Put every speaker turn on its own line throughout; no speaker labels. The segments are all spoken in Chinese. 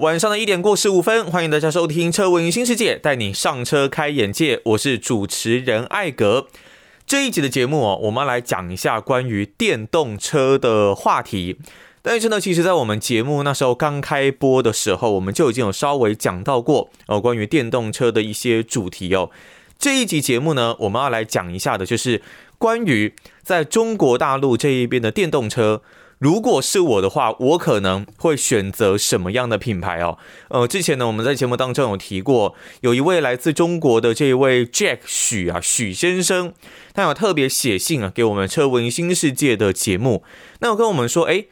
晚上的一点过十五分，欢迎大家收听《车闻新世界》，带你上车开眼界。我是主持人艾格。这一集的节目哦，我们要来讲一下关于电动车的话题。但是呢，其实，在我们节目那时候刚开播的时候，我们就已经有稍微讲到过哦，关于电动车的一些主题哦。这一集节目呢，我们要来讲一下的，就是关于在中国大陆这一边的电动车。如果是我的话，我可能会选择什么样的品牌哦？呃，之前呢，我们在节目当中有提过，有一位来自中国的这位 Jack 许啊许先生，他有特别写信啊给我们车文新世界的节目，那有跟我们说，诶，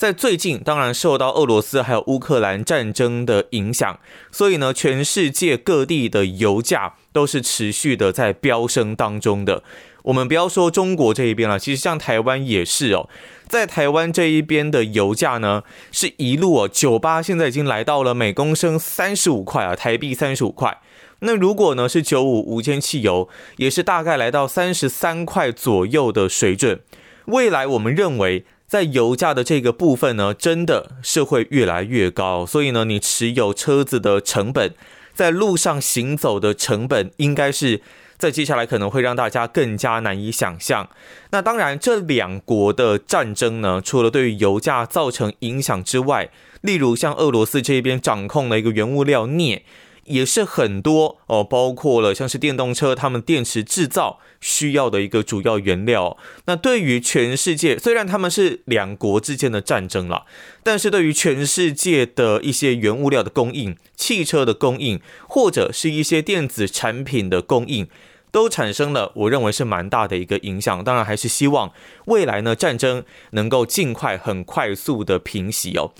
在最近，当然受到俄罗斯还有乌克兰战争的影响，所以呢，全世界各地的油价都是持续的在飙升当中的。我们不要说中国这一边了，其实像台湾也是哦。在台湾这一边的油价呢，是一路哦，九八现在已经来到了每公升三十五块啊，台币三十五块。那如果呢是九五无铅汽油，也是大概来到三十三块左右的水准。未来我们认为，在油价的这个部分呢，真的是会越来越高。所以呢，你持有车子的成本，在路上行走的成本，应该是。在接下来可能会让大家更加难以想象。那当然，这两国的战争呢，除了对于油价造成影响之外，例如像俄罗斯这边掌控了一个原物料镍。也是很多哦，包括了像是电动车，他们电池制造需要的一个主要原料。那对于全世界，虽然他们是两国之间的战争了，但是对于全世界的一些原物料的供应、汽车的供应，或者是一些电子产品的供应，都产生了我认为是蛮大的一个影响。当然，还是希望未来呢，战争能够尽快、很快速的平息哦。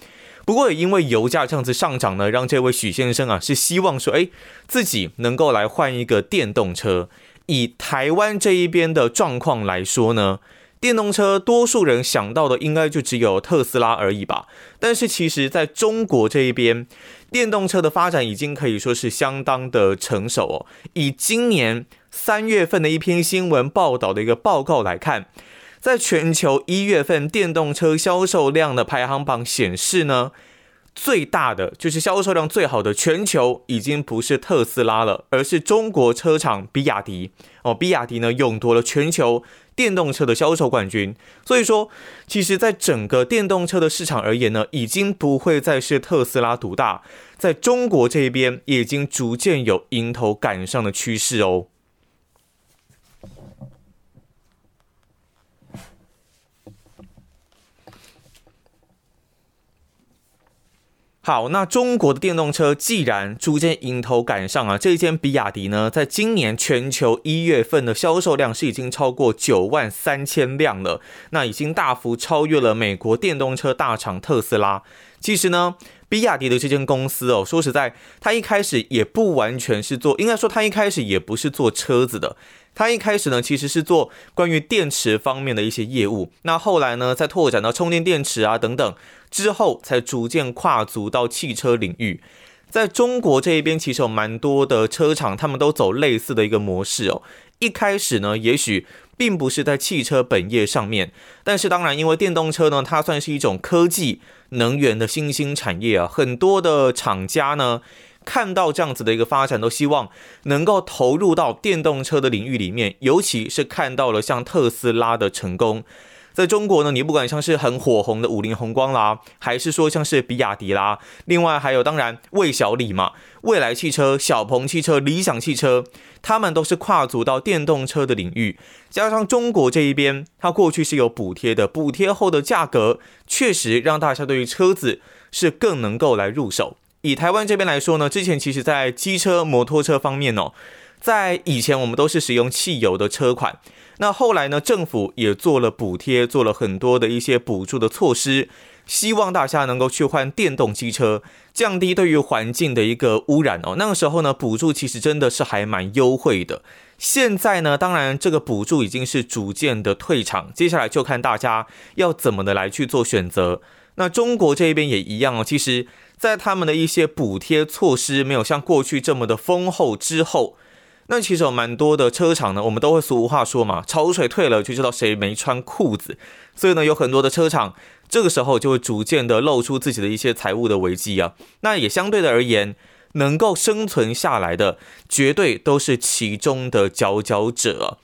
不过也因为油价这样子上涨呢，让这位许先生啊是希望说，哎，自己能够来换一个电动车。以台湾这一边的状况来说呢，电动车多数人想到的应该就只有特斯拉而已吧。但是其实在中国这一边，电动车的发展已经可以说是相当的成熟哦。以今年三月份的一篇新闻报道的一个报告来看。在全球一月份电动车销售量的排行榜显示呢，最大的就是销售量最好的全球已经不是特斯拉了，而是中国车厂比亚迪哦。比亚迪呢，勇夺了全球电动车的销售冠军。所以说，其实，在整个电动车的市场而言呢，已经不会再是特斯拉独大，在中国这边已经逐渐有迎头赶上的趋势哦。好，那中国的电动车既然逐渐迎头赶上啊，这一间比亚迪呢，在今年全球一月份的销售量是已经超过九万三千辆了，那已经大幅超越了美国电动车大厂特斯拉。其实呢，比亚迪的这间公司哦，说实在，它一开始也不完全是做，应该说它一开始也不是做车子的。他一开始呢，其实是做关于电池方面的一些业务。那后来呢，再拓展到充电电池啊等等，之后才逐渐跨足到汽车领域。在中国这一边，其实有蛮多的车厂，他们都走类似的一个模式哦。一开始呢，也许并不是在汽车本业上面，但是当然，因为电动车呢，它算是一种科技能源的新兴产业啊，很多的厂家呢。看到这样子的一个发展，都希望能够投入到电动车的领域里面，尤其是看到了像特斯拉的成功。在中国呢，你不管像是很火红的五菱宏光啦，还是说像是比亚迪啦，另外还有当然魏小李嘛，蔚来汽车、小鹏汽车、理想汽车，他们都是跨足到电动车的领域。加上中国这一边，它过去是有补贴的，补贴后的价格确实让大家对于车子是更能够来入手。以台湾这边来说呢，之前其实在机车、摩托车方面哦，在以前我们都是使用汽油的车款，那后来呢，政府也做了补贴，做了很多的一些补助的措施，希望大家能够去换电动机车，降低对于环境的一个污染哦。那个时候呢，补助其实真的是还蛮优惠的。现在呢，当然这个补助已经是逐渐的退场，接下来就看大家要怎么的来去做选择。那中国这边也一样哦，其实。在他们的一些补贴措施没有像过去这么的丰厚之后，那其实有蛮多的车厂呢，我们都会俗话说嘛，潮水退了就知道谁没穿裤子。所以呢，有很多的车厂这个时候就会逐渐的露出自己的一些财务的危机啊。那也相对的而言，能够生存下来的，绝对都是其中的佼佼者。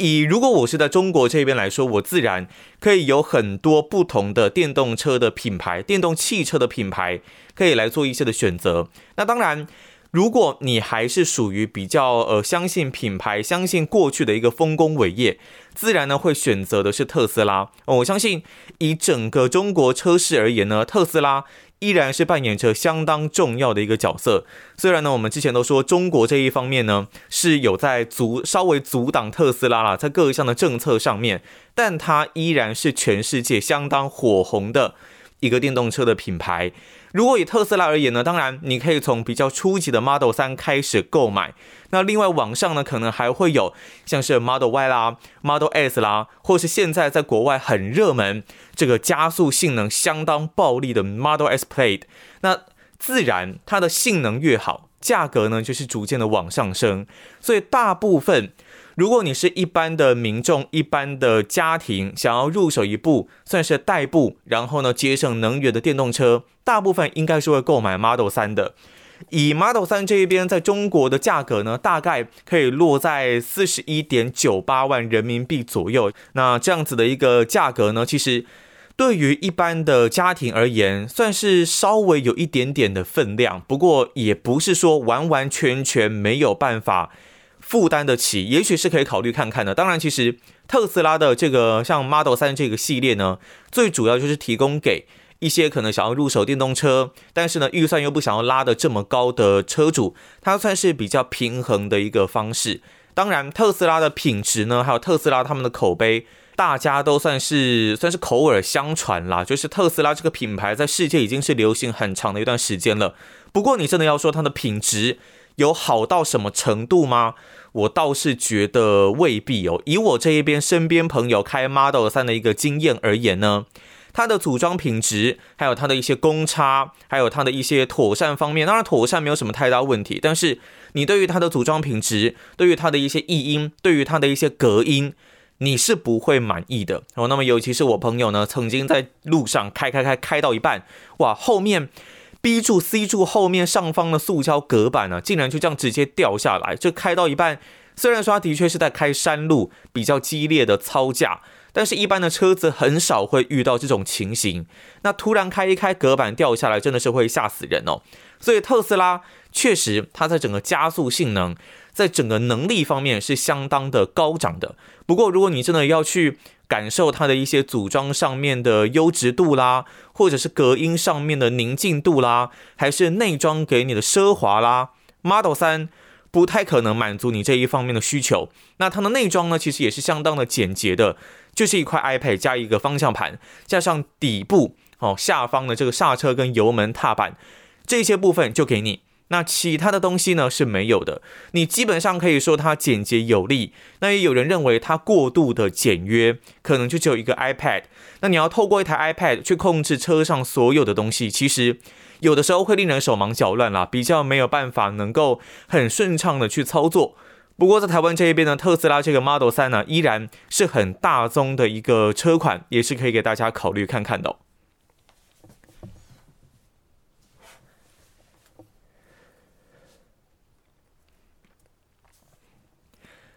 以如果我是在中国这边来说，我自然可以有很多不同的电动车的品牌、电动汽车的品牌，可以来做一些的选择。那当然，如果你还是属于比较呃相信品牌、相信过去的一个丰功伟业，自然呢会选择的是特斯拉。我相信以整个中国车市而言呢，特斯拉。依然是扮演着相当重要的一个角色。虽然呢，我们之前都说中国这一方面呢是有在阻稍微阻挡特斯拉啦，在各项的政策上面，但它依然是全世界相当火红的一个电动车的品牌。如果以特斯拉而言呢，当然你可以从比较初级的 Model 3开始购买。那另外网上呢，可能还会有像是 Model Y 啦、Model S 啦，或是现在在国外很热门、这个加速性能相当暴力的 Model S Plaid。那自然它的性能越好，价格呢就是逐渐的往上升。所以大部分。如果你是一般的民众、一般的家庭，想要入手一部算是代步，然后呢节省能源的电动车，大部分应该是会购买 Model 3的。以 Model 3这一边在中国的价格呢，大概可以落在四十一点九八万人民币左右。那这样子的一个价格呢，其实对于一般的家庭而言，算是稍微有一点点的分量。不过也不是说完完全全没有办法。负担得起，也许是可以考虑看看的。当然，其实特斯拉的这个像 Model 3这个系列呢，最主要就是提供给一些可能想要入手电动车，但是呢预算又不想要拉得这么高的车主，它算是比较平衡的一个方式。当然，特斯拉的品质呢，还有特斯拉他们的口碑，大家都算是算是口耳相传啦。就是特斯拉这个品牌在世界已经是流行很长的一段时间了。不过，你真的要说它的品质有好到什么程度吗？我倒是觉得未必哦。以我这一边身边朋友开 Model 3的一个经验而言呢，它的组装品质，还有它的一些公差，还有它的一些妥善方面，当然妥善没有什么太大问题。但是你对于它的组装品质，对于它的一些异音，对于它的一些隔音，你是不会满意的哦。那么尤其是我朋友呢，曾经在路上开开开开到一半，哇，后面。B 柱、C 柱后面上方的塑胶隔板呢、竟然就这样直接掉下来。就开到一半，虽然说它的确是在开山路，比较激烈的操驾，但是一般的车子很少会遇到这种情形。那突然开一开，隔板掉下来，真的是会吓死人哦。所以特斯拉确实，它在整个加速性能，在整个能力方面是相当的高涨的。不过，如果你真的要去，感受它的一些组装上面的优质度啦，或者是隔音上面的宁静度啦，还是内装给你的奢华啦，Model 3不太可能满足你这一方面的需求。那它的内装呢，其实也是相当的简洁的，就是一块 iPad 加一个方向盘，加上底部哦下方的这个刹车跟油门踏板这些部分就给你。那其他的东西呢是没有的，你基本上可以说它简洁有力。那也有人认为它过度的简约，可能就只有一个 iPad。那你要透过一台 iPad 去控制车上所有的东西，其实有的时候会令人手忙脚乱啦，比较没有办法能够很顺畅的去操作。不过在台湾这一边呢，特斯拉这个 Model 3呢，依然是很大宗的一个车款，也是可以给大家考虑看看的。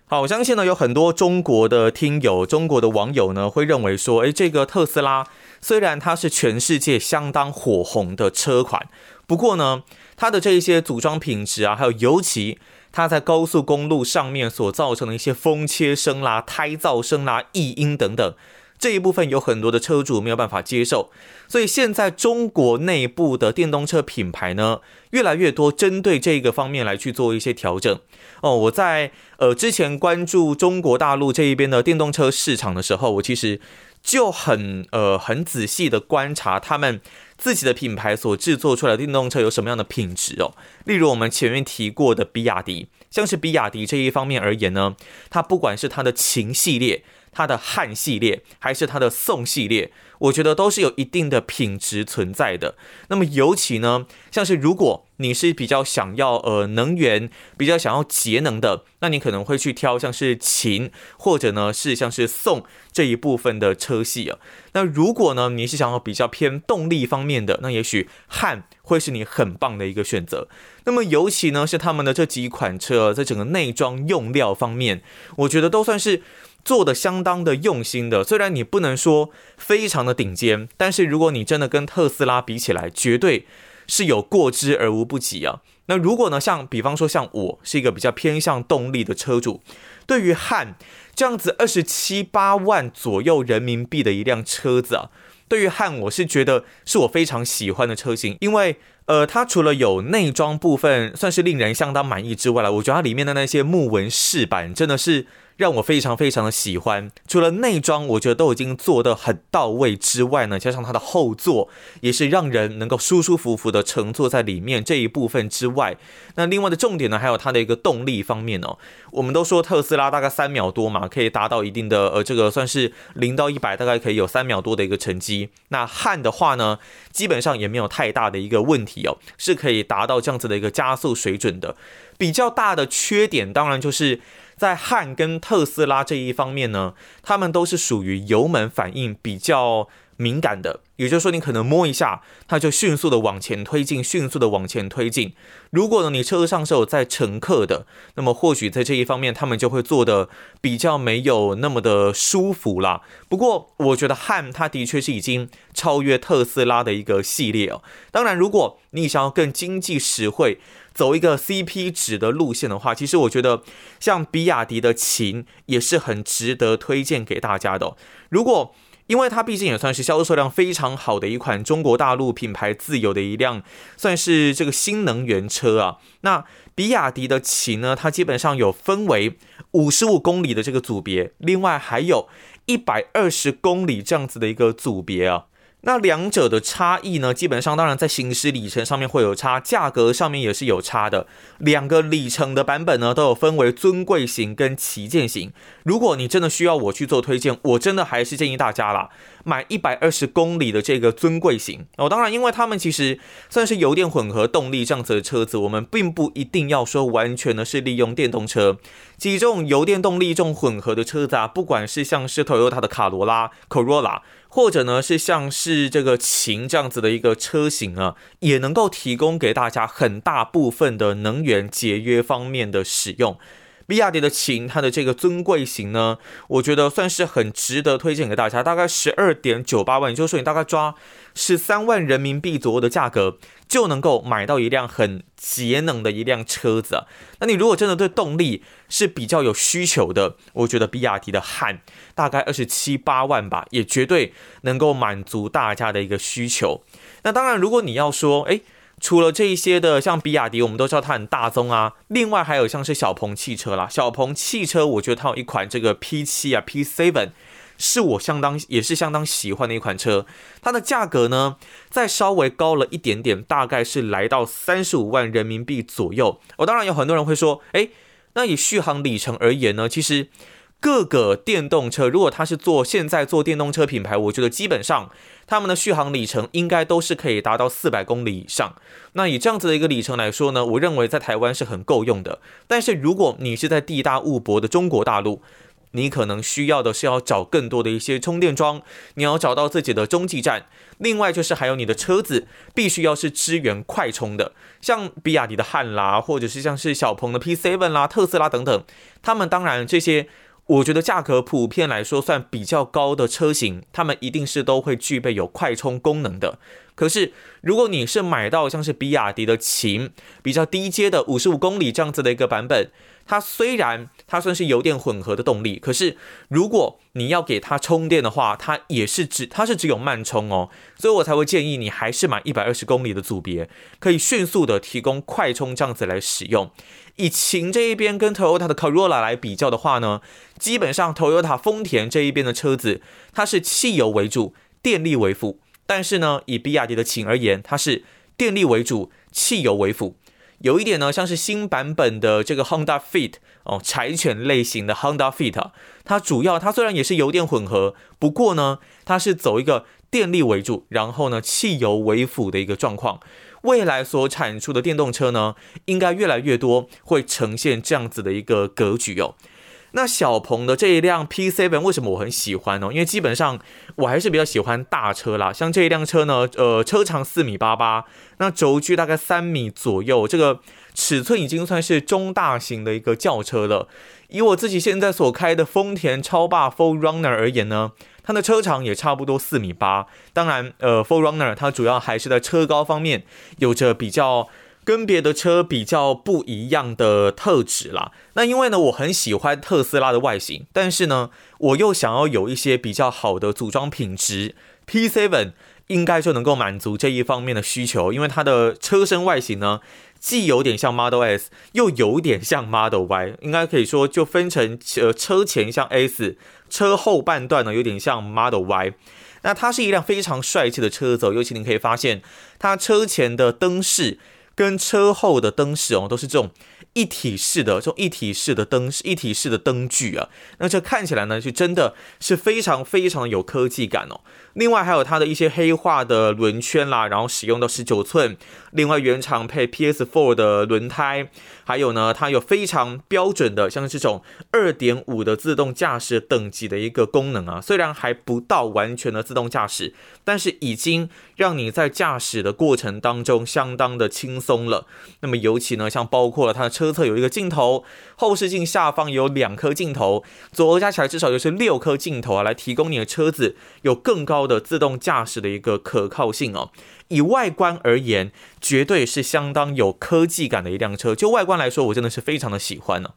好，我相信呢，有很多中国的听友、中国的网友呢，会认为说，诶，这个特斯拉虽然它是全世界相当火红的车款，不过呢，它的这一些组装品质啊，还有尤其它在高速公路上面所造成的一些风切声啦、胎噪声啦、异音等等。这一部分有很多的车主没有办法接受，所以现在中国内部的电动车品牌呢，越来越多针对这个方面来去做一些调整。哦，我在呃之前关注中国大陆这一边的电动车市场的时候，我其实就很呃很仔细的观察他们自己的品牌所制作出来的电动车有什么样的品质哦。例如我们前面提过的比亚迪，像是比亚迪这一方面而言呢，它不管是它的秦系列。它的汉系列还是它的宋系列，我觉得都是有一定的品质存在的。那么尤其呢，像是如果你是比较想要呃能源比较想要节能的，那你可能会去挑像是秦或者呢是像是宋这一部分的车系啊。那如果呢你是想要比较偏动力方面的，那也许汉会是你很棒的一个选择。那么尤其呢是他们的这几款车在整个内装用料方面，我觉得都算是。做的相当的用心的，虽然你不能说非常的顶尖，但是如果你真的跟特斯拉比起来，绝对是有过之而无不及啊。那如果呢，像比方说像我是一个比较偏向动力的车主，对于汉这样子二十七八万左右人民币的一辆车子啊，对于汉我是觉得是我非常喜欢的车型，因为呃，它除了有内装部分算是令人相当满意之外了，我觉得它里面的那些木纹饰板真的是。让我非常非常的喜欢，除了内装我觉得都已经做得很到位之外呢，加上它的后座也是让人能够舒舒服服的乘坐在里面这一部分之外，那另外的重点呢，还有它的一个动力方面哦。我们都说特斯拉大概三秒多嘛，可以达到一定的呃这个算是零到一百大概可以有三秒多的一个成绩。那汉的话呢，基本上也没有太大的一个问题哦，是可以达到这样子的一个加速水准的。比较大的缺点当然就是。在汉跟特斯拉这一方面呢，他们都是属于油门反应比较敏感的，也就是说，你可能摸一下，它就迅速的往前推进，迅速的往前推进。如果呢，你车上是有载乘客的，那么或许在这一方面，他们就会做的比较没有那么的舒服啦。不过，我觉得汉它的确是已经超越特斯拉的一个系列哦。当然，如果你想要更经济实惠，走一个 CP 值的路线的话，其实我觉得像比亚迪的秦也是很值得推荐给大家的。如果因为它毕竟也算是销售量非常好的一款中国大陆品牌自有的一辆，算是这个新能源车啊。那比亚迪的秦呢，它基本上有分为五十五公里的这个组别，另外还有一百二十公里这样子的一个组别啊。那两者的差异呢，基本上当然在行驶里程上面会有差，价格上面也是有差的。两个里程的版本呢，都有分为尊贵型跟旗舰型。如果你真的需要我去做推荐，我真的还是建议大家啦，买一百二十公里的这个尊贵型。哦，当然，因为他们其实算是油电混合动力这样子的车子，我们并不一定要说完全的是利用电动车。其实这种油电动力这种混合的车子啊，不管是像是 Toyota 的卡罗拉、Corolla。或者呢，是像是这个秦这样子的一个车型啊，也能够提供给大家很大部分的能源节约方面的使用。比亚迪的秦，它的这个尊贵型呢，我觉得算是很值得推荐给大家。大概十二点九八万，也就是说你大概抓十三万人民币左右的价格，就能够买到一辆很节能的一辆车子。那你如果真的对动力是比较有需求的，我觉得比亚迪的汉大概二十七八万吧，也绝对能够满足大家的一个需求。那当然，如果你要说，诶。除了这一些的，像比亚迪，我们都知道它很大宗啊。另外还有像是小鹏汽车啦，小鹏汽车，我觉得它有一款这个 P7 啊，P7 是我相当也是相当喜欢的一款车。它的价格呢，再稍微高了一点点，大概是来到三十五万人民币左右。我、哦、当然有很多人会说，诶，那以续航里程而言呢，其实。各个电动车，如果它是做现在做电动车品牌，我觉得基本上他们的续航里程应该都是可以达到四百公里以上。那以这样子的一个里程来说呢，我认为在台湾是很够用的。但是如果你是在地大物博的中国大陆，你可能需要的是要找更多的一些充电桩，你要找到自己的中继站。另外就是还有你的车子必须要是支援快充的，像比亚迪的汉啦，或者是像是小鹏的 P7 啦、特斯拉等等，他们当然这些。我觉得价格普遍来说算比较高的车型，它们一定是都会具备有快充功能的。可是，如果你是买到像是比亚迪的秦，比较低阶的五十五公里这样子的一个版本。它虽然它算是油电混合的动力，可是如果你要给它充电的话，它也是只它是只有慢充哦，所以我才会建议你还是买一百二十公里的组别，可以迅速的提供快充这样子来使用。以秦这一边跟 Toyota 的 Corolla 来比较的话呢，基本上 Toyota 丰田这一边的车子它是汽油为主，电力为辅，但是呢，以比亚迪的秦而言，它是电力为主，汽油为辅。有一点呢像是新版本的这个 Honda Fit 哦，柴犬类型的 Honda Fit，它主要它虽然也是油电混合，不过呢它是走一个电力为主，然后呢汽油为辅的一个状况。未来所产出的电动车呢，应该越来越多会呈现这样子的一个格局哦。那小鹏的这一辆 P7 为什么我很喜欢呢？因为基本上我还是比较喜欢大车啦，像这一辆车呢，呃，车长四米八八，那轴距大概三米左右，这个尺寸已经算是中大型的一个轿车了。以我自己现在所开的丰田超霸 4Runner 而言呢，它的车长也差不多四米八。当然，呃 for runner 它主要还是在车高方面有着比较。跟别的车比较不一样的特质啦。那因为呢，我很喜欢特斯拉的外形，但是呢，我又想要有一些比较好的组装品质。P7 应该就能够满足这一方面的需求，因为它的车身外形呢，既有点像 Model S，又有点像 Model Y，应该可以说就分成呃车前像 S，车后半段呢有点像 Model Y。那它是一辆非常帅气的车子，尤其你可以发现它车前的灯饰。跟车后的灯饰哦，都是这种一体式的，这种一体式的灯饰，一体式的灯具啊，那这看起来呢，就真的是非常非常有科技感哦。另外还有它的一些黑化的轮圈啦，然后使用到十九寸，另外原厂配 PS4 的轮胎，还有呢，它有非常标准的像这种二点五的自动驾驶等级的一个功能啊，虽然还不到完全的自动驾驶，但是已经让你在驾驶的过程当中相当的轻松了。那么尤其呢，像包括了它的车侧有一个镜头，后视镜下方有两颗镜头，左右加起来至少就是六颗镜头啊，来提供你的车子有更高的自动驾驶的一个可靠性哦。以外观而言，绝对是相当有科技感的一辆车。就外观来说，我真的是非常的喜欢呢。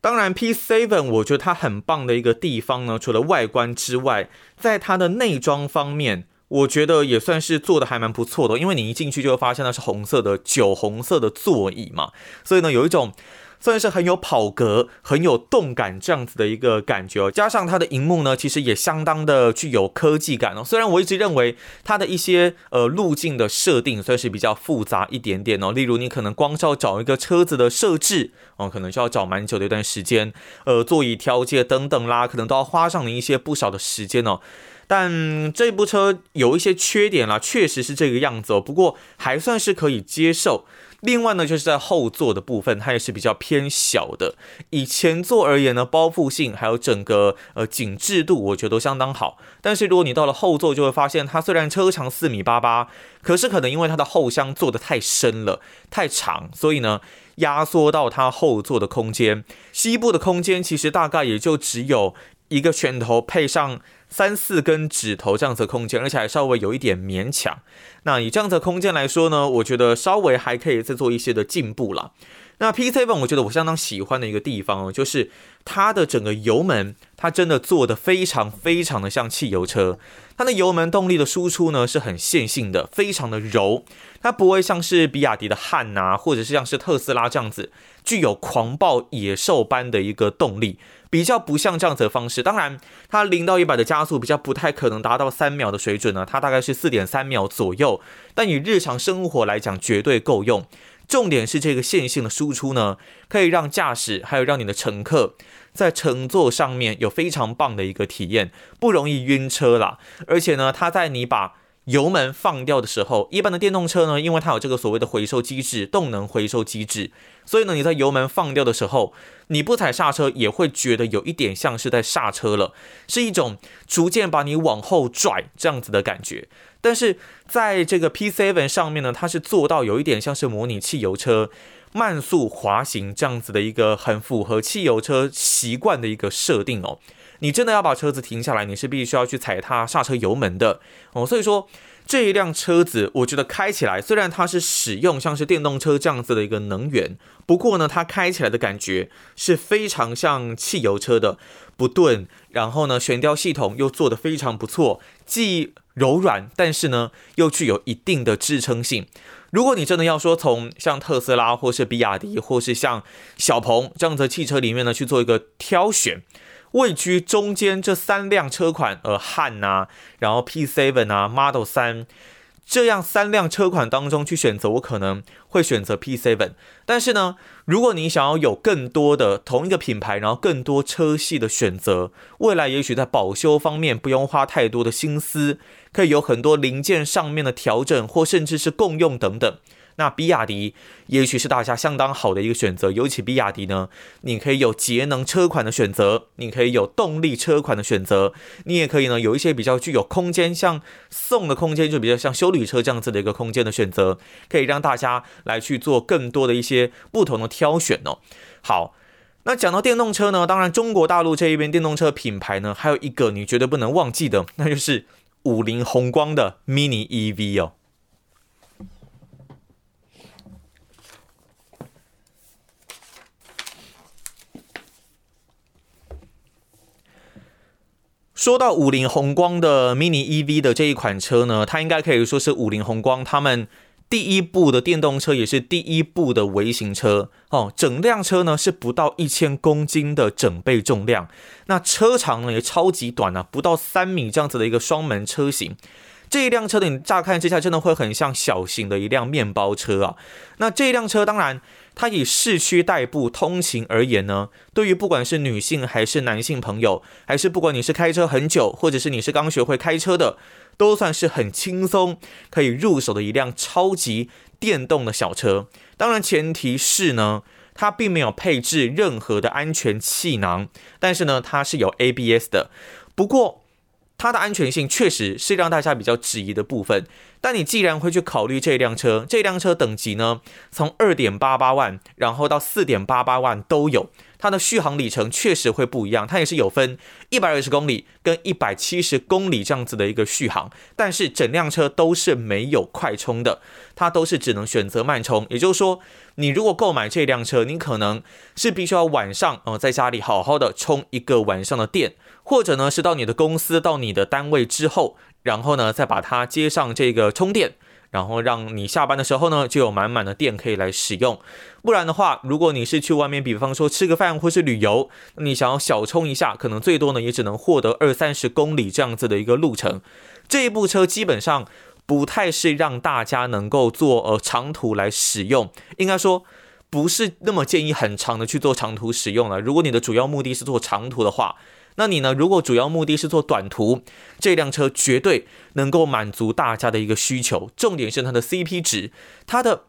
当然，P Seven 我觉得它很棒的一个地方呢，除了外观之外，在它的内装方面。我觉得也算是做的还蛮不错的，因为你一进去就会发现那是红色的酒红色的座椅嘛，所以呢有一种算是很有跑格、很有动感这样子的一个感觉哦。加上它的荧幕呢，其实也相当的具有科技感哦。虽然我一直认为它的一些呃路径的设定算是比较复杂一点点哦，例如你可能光是要找一个车子的设置哦，可能就要找蛮久的一段时间，呃，座椅调节等等啦，可能都要花上你一些不少的时间哦。但这部车有一些缺点啦，确实是这个样子哦。不过还算是可以接受。另外呢，就是在后座的部分，它也是比较偏小的。以前座而言呢，包覆性还有整个呃紧致度，我觉得都相当好。但是如果你到了后座，就会发现它虽然车长四米八八，可是可能因为它的后箱做的太深了、太长，所以呢，压缩到它后座的空间，膝部的空间其实大概也就只有一个拳头配上。三四根指头这样子的空间，而且还稍微有一点勉强。那以这样子的空间来说呢，我觉得稍微还可以再做一些的进步了。那 P7 我觉得我相当喜欢的一个地方哦，就是它的整个油门，它真的做的非常非常的像汽油车。它的油门动力的输出呢是很线性的，非常的柔，它不会像是比亚迪的汉啊，或者是像是特斯拉这样子，具有狂暴野兽般的一个动力。比较不像这样子的方式，当然，它零到一百的加速比较不太可能达到三秒的水准呢，它大概是四点三秒左右，但以日常生活来讲绝对够用。重点是这个线性的输出呢，可以让驾驶还有让你的乘客在乘坐上面有非常棒的一个体验，不容易晕车啦。而且呢，它在你把油门放掉的时候，一般的电动车呢，因为它有这个所谓的回收机制，动能回收机制，所以呢，你在油门放掉的时候，你不踩刹车也会觉得有一点像是在刹车了，是一种逐渐把你往后拽这样子的感觉。但是在这个 P7 上面呢，它是做到有一点像是模拟汽油车慢速滑行这样子的一个很符合汽油车习惯的一个设定哦。你真的要把车子停下来，你是必须要去踩踏刹车油门的哦。所以说这一辆车子，我觉得开起来虽然它是使用像是电动车这样子的一个能源，不过呢，它开起来的感觉是非常像汽油车的，不顿，然后呢，悬吊系统又做得非常不错，既柔软，但是呢又具有一定的支撑性。如果你真的要说从像特斯拉或是比亚迪或是像小鹏这样的汽车里面呢去做一个挑选，位居中间这三辆车款，呃，汉呐，然后 P7 啊，Model 三。这样三辆车款当中去选择，我可能会选择 P7。但是呢，如果你想要有更多的同一个品牌，然后更多车系的选择，未来也许在保修方面不用花太多的心思，可以有很多零件上面的调整，或甚至是共用等等。那比亚迪也许是大家相当好的一个选择，尤其比亚迪呢，你可以有节能车款的选择，你可以有动力车款的选择，你也可以呢有一些比较具有空间，像送的空间就比较像休旅车这样子的一个空间的选择，可以让大家来去做更多的一些不同的挑选哦。好，那讲到电动车呢，当然中国大陆这一边电动车品牌呢，还有一个你绝对不能忘记的，那就是五菱宏光的 Mini EV 哦。说到五菱宏光的 Mini EV 的这一款车呢，它应该可以说是五菱宏光他们第一部的电动车，也是第一部的微型车哦。整辆车呢是不到一千公斤的整备重量，那车长呢也超级短啊，不到三米这样子的一个双门车型。这一辆车的你乍看之下真的会很像小型的一辆面包车啊。那这一辆车当然。它以市区代步通勤而言呢，对于不管是女性还是男性朋友，还是不管你是开车很久，或者是你是刚学会开车的，都算是很轻松可以入手的一辆超级电动的小车。当然，前提是呢，它并没有配置任何的安全气囊，但是呢，它是有 ABS 的。不过，它的安全性确实是让大家比较质疑的部分。但你既然会去考虑这辆车，这辆车等级呢，从二点八八万，然后到四点八八万都有。它的续航里程确实会不一样，它也是有分一百二十公里跟一百七十公里这样子的一个续航。但是整辆车都是没有快充的，它都是只能选择慢充。也就是说，你如果购买这辆车，你可能是必须要晚上呃在家里好好的充一个晚上的电，或者呢是到你的公司到你的单位之后。然后呢，再把它接上这个充电，然后让你下班的时候呢，就有满满的电可以来使用。不然的话，如果你是去外面，比方说吃个饭或是旅游，你想要小充一下，可能最多呢也只能获得二三十公里这样子的一个路程。这一部车基本上不太是让大家能够做呃长途来使用，应该说不是那么建议很长的去做长途使用了。如果你的主要目的是做长途的话。那你呢？如果主要目的是做短途，这辆车绝对能够满足大家的一个需求。重点是它的 CP 值，它的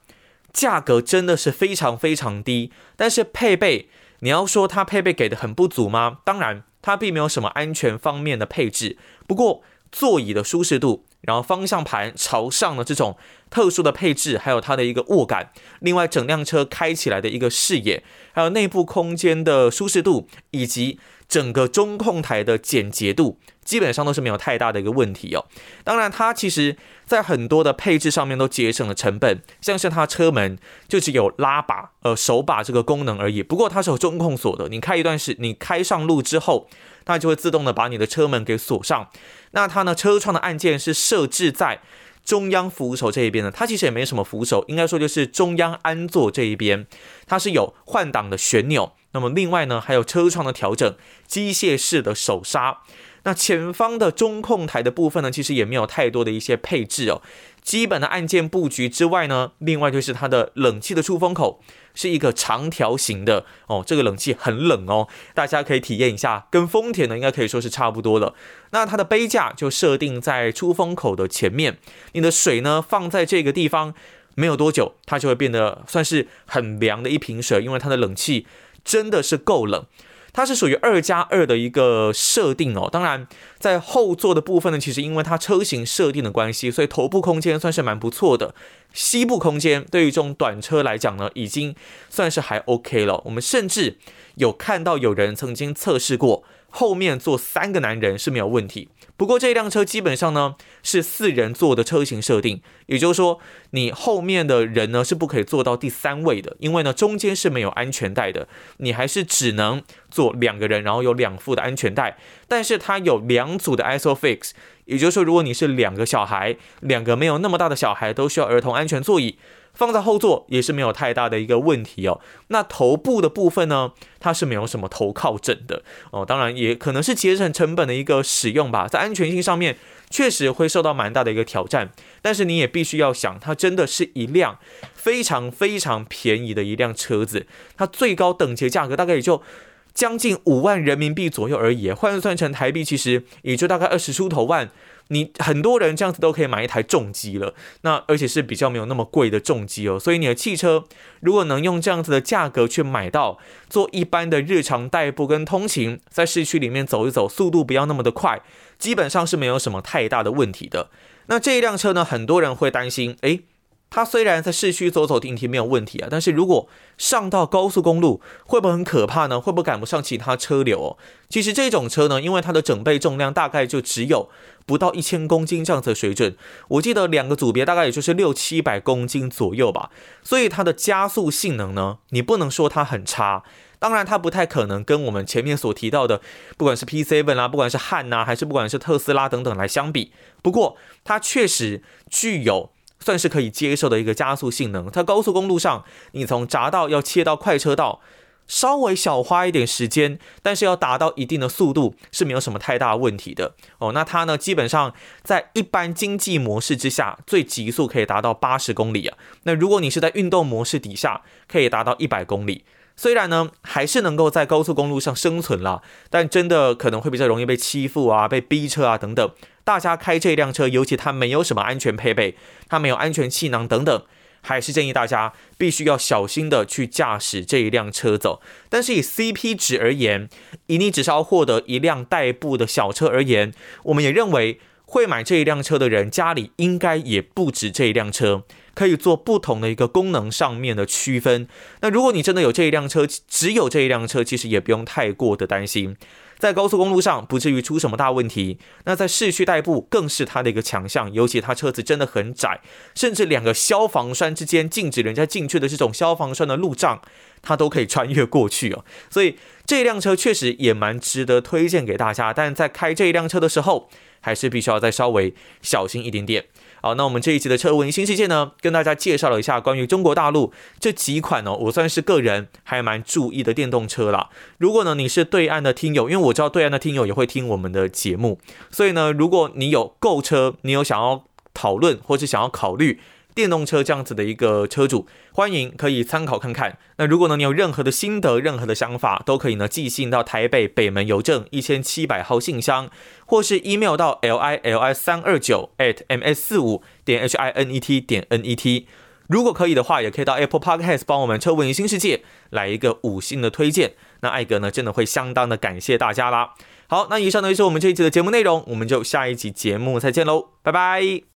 价格真的是非常非常低。但是配备，你要说它配备给的很不足吗？当然，它并没有什么安全方面的配置。不过座椅的舒适度，然后方向盘朝上的这种特殊的配置，还有它的一个握感，另外整辆车开起来的一个视野，还有内部空间的舒适度，以及整个中控台的简洁度基本上都是没有太大的一个问题哦。当然，它其实在很多的配置上面都节省了成本，像是它车门就只有拉把、呃手把这个功能而已。不过它是有中控锁的，你开一段时，你开上路之后，它就会自动的把你的车门给锁上。那它呢，车窗的按键是设置在中央扶手这一边的，它其实也没什么扶手，应该说就是中央安座这一边，它是有换挡的旋钮。那么另外呢，还有车窗的调整，机械式的手刹。那前方的中控台的部分呢，其实也没有太多的一些配置哦。基本的按键布局之外呢，另外就是它的冷气的出风口是一个长条形的哦，这个冷气很冷哦，大家可以体验一下，跟丰田呢应该可以说是差不多了。那它的杯架就设定在出风口的前面，你的水呢放在这个地方，没有多久它就会变得算是很凉的一瓶水，因为它的冷气。真的是够冷，它是属于二加二的一个设定哦。当然，在后座的部分呢，其实因为它车型设定的关系，所以头部空间算是蛮不错的。膝部空间对于这种短车来讲呢，已经算是还 OK 了。我们甚至有看到有人曾经测试过，后面坐三个男人是没有问题。不过这辆车基本上呢是四人座的车型设定，也就是说你后面的人呢是不可以坐到第三位的，因为呢中间是没有安全带的，你还是只能坐两个人，然后有两副的安全带。但是它有两组的 ISOFIX，也就是说如果你是两个小孩，两个没有那么大的小孩都需要儿童安全座椅。放在后座也是没有太大的一个问题哦。那头部的部分呢，它是没有什么头靠枕的哦。当然也可能是节省成本的一个使用吧，在安全性上面确实会受到蛮大的一个挑战。但是你也必须要想，它真的是一辆非常非常便宜的一辆车子，它最高等级价格大概也就将近五万人民币左右而已，换算成台币其实也就大概二十出头万。你很多人这样子都可以买一台重机了，那而且是比较没有那么贵的重机哦，所以你的汽车如果能用这样子的价格去买到，做一般的日常代步跟通勤，在市区里面走一走，速度不要那么的快，基本上是没有什么太大的问题的。那这一辆车呢，很多人会担心，诶。它虽然在市区走走停停没有问题啊，但是如果上到高速公路，会不会很可怕呢？会不会赶不上其他车流哦？其实这种车呢，因为它的整备重量大概就只有不到一千公斤这样子的水准，我记得两个组别大概也就是六七百公斤左右吧，所以它的加速性能呢，你不能说它很差。当然，它不太可能跟我们前面所提到的，不管是 P7 啦，不管是汉呐，还是不管是特斯拉等等来相比。不过，它确实具有。算是可以接受的一个加速性能。在高速公路上，你从匝道要切到快车道，稍微小花一点时间，但是要达到一定的速度是没有什么太大问题的哦。那它呢，基本上在一般经济模式之下，最极速可以达到八十公里啊。那如果你是在运动模式底下，可以达到一百公里。虽然呢，还是能够在高速公路上生存啦，但真的可能会比较容易被欺负啊，被逼车啊等等。大家开这辆车，尤其它没有什么安全配备，它没有安全气囊等等，还是建议大家必须要小心的去驾驶这一辆车走。但是以 CP 值而言，以你只是要获得一辆代步的小车而言，我们也认为会买这一辆车的人家里应该也不止这一辆车，可以做不同的一个功能上面的区分。那如果你真的有这一辆车，只有这一辆车，其实也不用太过的担心。在高速公路上不至于出什么大问题，那在市区代步更是它的一个强项，尤其它车子真的很窄，甚至两个消防栓之间禁止人家进去的这种消防栓的路障，它都可以穿越过去哦。所以这辆车确实也蛮值得推荐给大家，但在开这一辆车的时候，还是必须要再稍微小心一点点。好，那我们这一集的车闻新世界呢，跟大家介绍了一下关于中国大陆这几款呢，我算是个人还蛮注意的电动车啦。如果呢你是对岸的听友，因为我知道对岸的听友也会听我们的节目，所以呢，如果你有购车，你有想要讨论或是想要考虑。电动车这样子的一个车主，欢迎可以参考看看。那如果呢，你有任何的心得、任何的想法，都可以呢寄信到台北北门邮政一千七百号信箱，或是 email 到 l i l i 三二九 at m s 四五点 h i n e t 点 n e t。如果可以的话，也可以到 Apple Podcast 帮我们车问新世界来一个五星的推荐。那艾格呢，真的会相当的感谢大家啦。好，那以上呢就是我们这一期的节目内容，我们就下一集节目再见喽，拜拜。